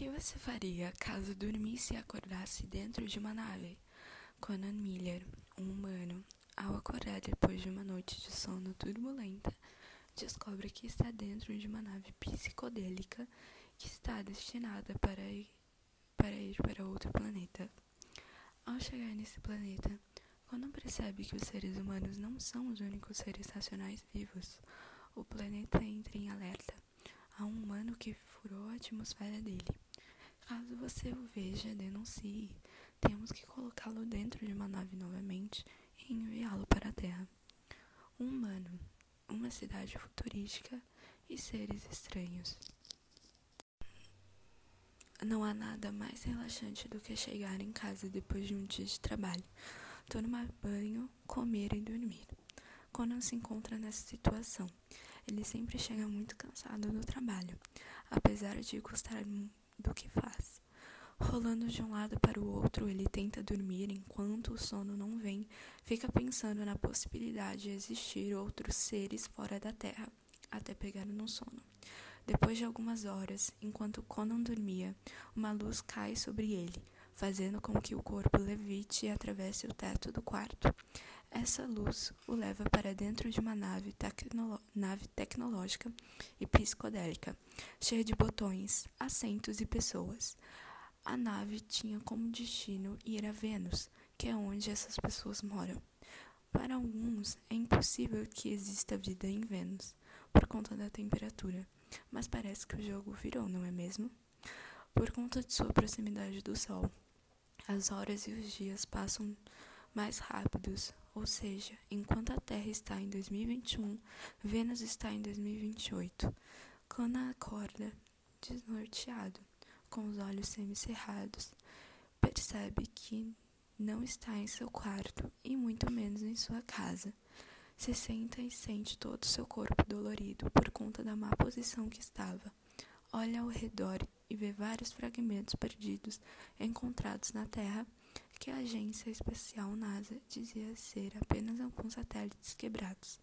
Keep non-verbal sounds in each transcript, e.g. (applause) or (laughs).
que você faria caso dormisse e acordasse dentro de uma nave? Conan Miller, um humano, ao acordar depois de uma noite de sono turbulenta, descobre que está dentro de uma nave psicodélica que está destinada para ir para, ir para outro planeta. Ao chegar nesse planeta, Conan percebe que os seres humanos não são os únicos seres racionais vivos. O planeta entra em alerta a um humano que furou a atmosfera dele. Caso você o veja, denuncie. Temos que colocá-lo dentro de uma nave novamente e enviá-lo para a Terra. Um humano, uma cidade futurística e seres estranhos. Não há nada mais relaxante do que chegar em casa depois de um dia de trabalho, tomar banho, comer e dormir. Conan se encontra nessa situação. Ele sempre chega muito cansado do trabalho, apesar de gostar do que faz. Rolando de um lado para o outro, ele tenta dormir enquanto o sono não vem, fica pensando na possibilidade de existir outros seres fora da Terra, até pegar no sono. Depois de algumas horas, enquanto Conan dormia, uma luz cai sobre ele, fazendo com que o corpo levite e atravesse o teto do quarto. Essa luz o leva para dentro de uma nave, tecnolo nave tecnológica e psicodélica, cheia de botões, assentos e pessoas. A nave tinha como destino ir a Vênus, que é onde essas pessoas moram. Para alguns, é impossível que exista vida em Vênus, por conta da temperatura, mas parece que o jogo virou, não é mesmo? Por conta de sua proximidade do Sol, as horas e os dias passam mais rápidos, ou seja, enquanto a Terra está em 2021, Vênus está em 2028. Quando acorda, desnorteado, com os olhos semicerrados, percebe que não está em seu quarto e muito menos em sua casa. Se senta e sente todo o seu corpo dolorido por conta da má posição que estava. Olha ao redor e vê vários fragmentos perdidos encontrados na Terra que a agência espacial NASA dizia ser apenas alguns satélites quebrados.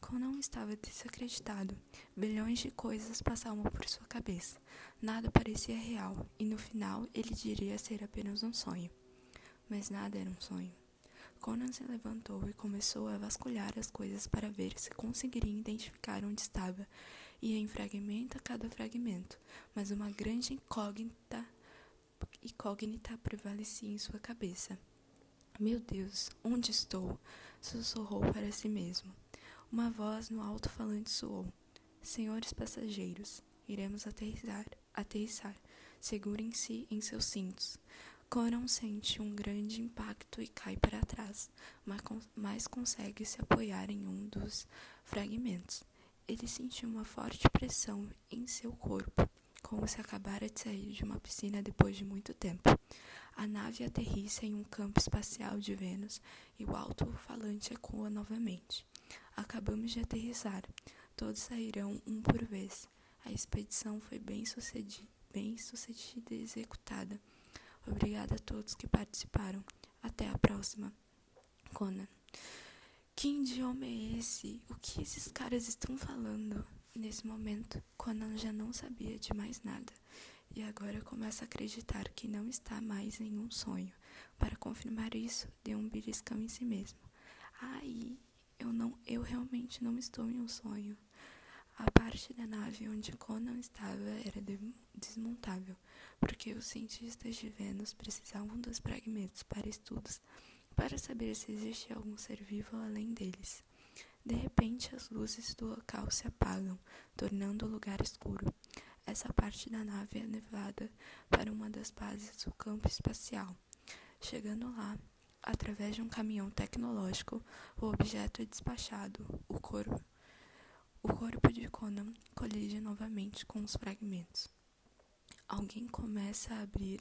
Como não estava desacreditado, bilhões de coisas passavam por sua cabeça. Nada parecia real, e no final ele diria ser apenas um sonho. Mas nada era um sonho. Conan se levantou e começou a vasculhar as coisas para ver se conseguiria identificar onde estava. Ia em fragmento a cada fragmento, mas uma grande incógnita incógnita prevalecia em sua cabeça. Meu Deus, onde estou? sussurrou para si mesmo. Uma voz no alto-falante soou. Senhores passageiros, iremos aterrissar. Aterrissar. Segurem-se em seus cintos. Coron sente um grande impacto e cai para trás, mas consegue se apoiar em um dos fragmentos. Ele sentiu uma forte pressão em seu corpo como se acabara de sair de uma piscina depois de muito tempo. A nave aterrissa em um campo espacial de Vênus e o alto-falante ecoa novamente. Acabamos de aterrissar. Todos sairão um por vez. A expedição foi bem sucedida, bem sucedida e executada. Obrigada a todos que participaram. Até a próxima. Conan. Que idioma é esse? O que esses caras estão falando? Nesse momento, Conan já não sabia de mais nada e agora começa a acreditar que não está mais em um sonho. Para confirmar isso, deu um beliscão em si mesmo. Ai, eu não, eu realmente não estou em um sonho. A parte da nave onde Conan estava era desmontável, porque os cientistas de Vênus precisavam dos fragmentos para estudos, para saber se existia algum ser vivo além deles. De repente, as luzes do local se apagam, tornando o lugar escuro. Essa parte da nave é levada para uma das bases do campo espacial. Chegando lá, através de um caminhão tecnológico, o objeto é despachado. O corpo, o corpo de Conan colide novamente com os fragmentos. Alguém começa a abrir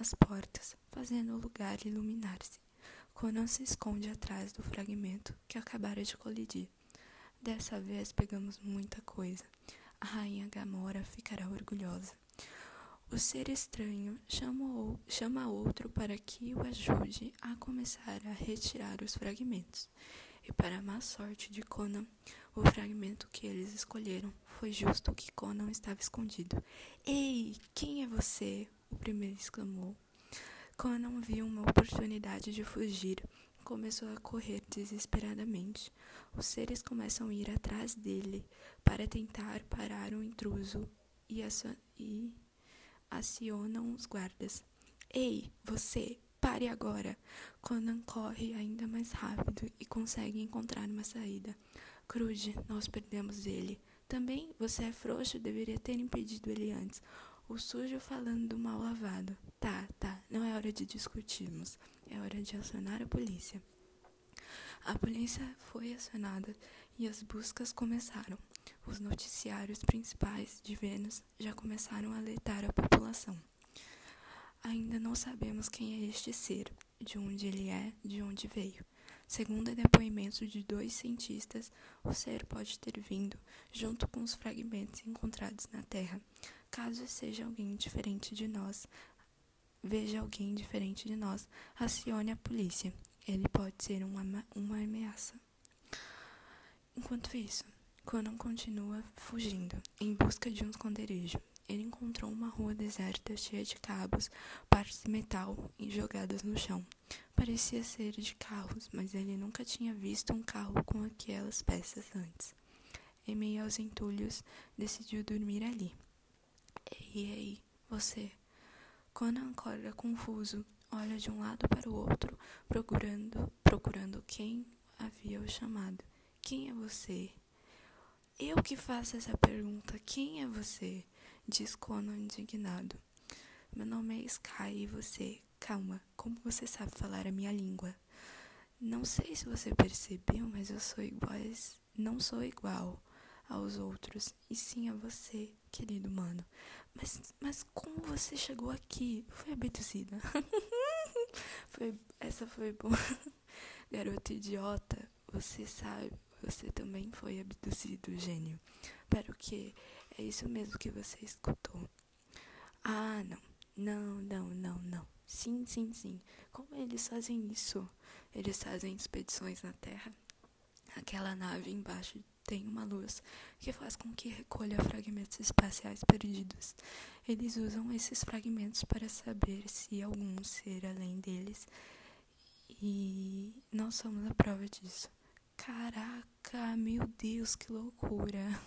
as portas, fazendo o lugar iluminar-se. Conan se esconde atrás do fragmento que acabara de colidir. Dessa vez pegamos muita coisa. A rainha Gamora ficará orgulhosa. O ser estranho chama, chama outro para que o ajude a começar a retirar os fragmentos. E para a má sorte de Conan, O fragmento que eles escolheram foi justo que Conan estava escondido. Ei, quem é você? O primeiro exclamou. Conan viu uma oportunidade de fugir. Começou a correr desesperadamente. Os seres começam a ir atrás dele para tentar parar o intruso e, e acionam os guardas. Ei, você, pare agora! Conan corre ainda mais rápido e consegue encontrar uma saída. Crude, nós perdemos ele. Também você é frouxo, deveria ter impedido ele antes. O sujo falando do mal lavado. Hora de discutirmos. É hora de acionar a polícia. A polícia foi acionada e as buscas começaram. Os noticiários principais de Vênus já começaram a alertar a população. Ainda não sabemos quem é este ser, de onde ele é, de onde veio. Segundo depoimentos de dois cientistas, o ser pode ter vindo junto com os fragmentos encontrados na Terra. Caso seja alguém diferente de nós, veja alguém diferente de nós, acione a polícia. Ele pode ser uma, uma ameaça. Enquanto isso, Conan continua fugindo em busca de um esconderijo. Ele encontrou uma rua deserta cheia de cabos, partes de metal jogadas no chão. Parecia ser de carros, mas ele nunca tinha visto um carro com aquelas peças antes. Em meio aos entulhos, decidiu dormir ali. Ei, ei, você. Conan acorda confuso, olha de um lado para o outro, procurando, procurando quem havia o chamado. Quem é você? Eu que faço essa pergunta. Quem é você? Diz Conan indignado. Meu nome é Sky e você. Calma, como você sabe falar a minha língua? Não sei se você percebeu, mas eu sou igual. Não sou igual aos outros, e sim a você, querido mano. Mas, mas como você chegou aqui? Foi abduzida. (laughs) foi, essa foi boa. (laughs) Garoto idiota, você sabe, você também foi abduzido, gênio. Para o quê? É isso mesmo que você escutou. Ah, não. Não, não, não, não. Sim, sim, sim. Como eles fazem isso? Eles fazem expedições na Terra. Aquela nave embaixo tem uma luz que faz com que recolha fragmentos espaciais perdidos. Eles usam esses fragmentos para saber se algum ser além deles. E nós somos a prova disso. Caraca, meu Deus, que loucura!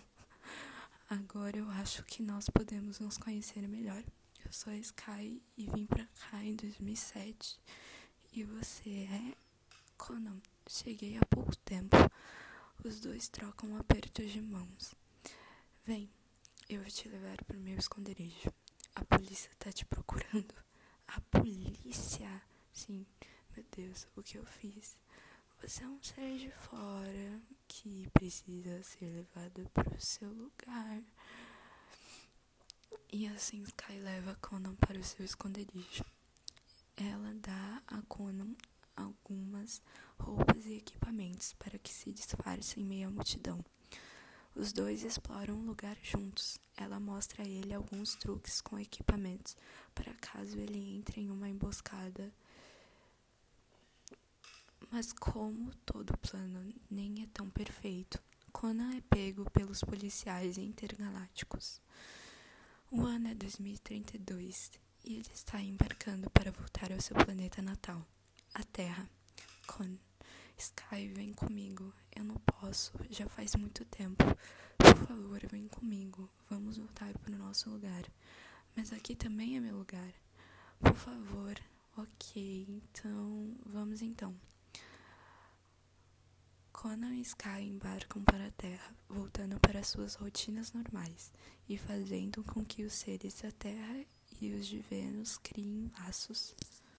(laughs) Agora eu acho que nós podemos nos conhecer melhor. Eu sou a Sky e vim pra cá em 2007. E você é Conan. Cheguei há pouco tempo. Os dois trocam apertos de mãos. Vem, eu vou te levar pro meu esconderijo. A polícia tá te procurando. A polícia? Sim, meu Deus, o que eu fiz? Você é um ser de fora que precisa ser levado para o seu lugar. E assim Sky leva Conan para o seu esconderijo. Ela dá a Conan algumas roupas e equipamentos para que se disfarce em meio à multidão. Os dois exploram o lugar juntos. Ela mostra a ele alguns truques com equipamentos para caso ele entre em uma emboscada mas como todo plano nem é tão perfeito, Conan é pego pelos policiais intergalácticos. O ano é 2032 e ele está embarcando para voltar ao seu planeta natal, a Terra. Con, Sky, vem comigo. Eu não posso, já faz muito tempo. Por favor, vem comigo. Vamos voltar para o nosso lugar. Mas aqui também é meu lugar. Por favor. Ok, então vamos então. Conan e Sky embarcam para a Terra, voltando para suas rotinas normais e fazendo com que os seres da Terra e os de Vênus criem laços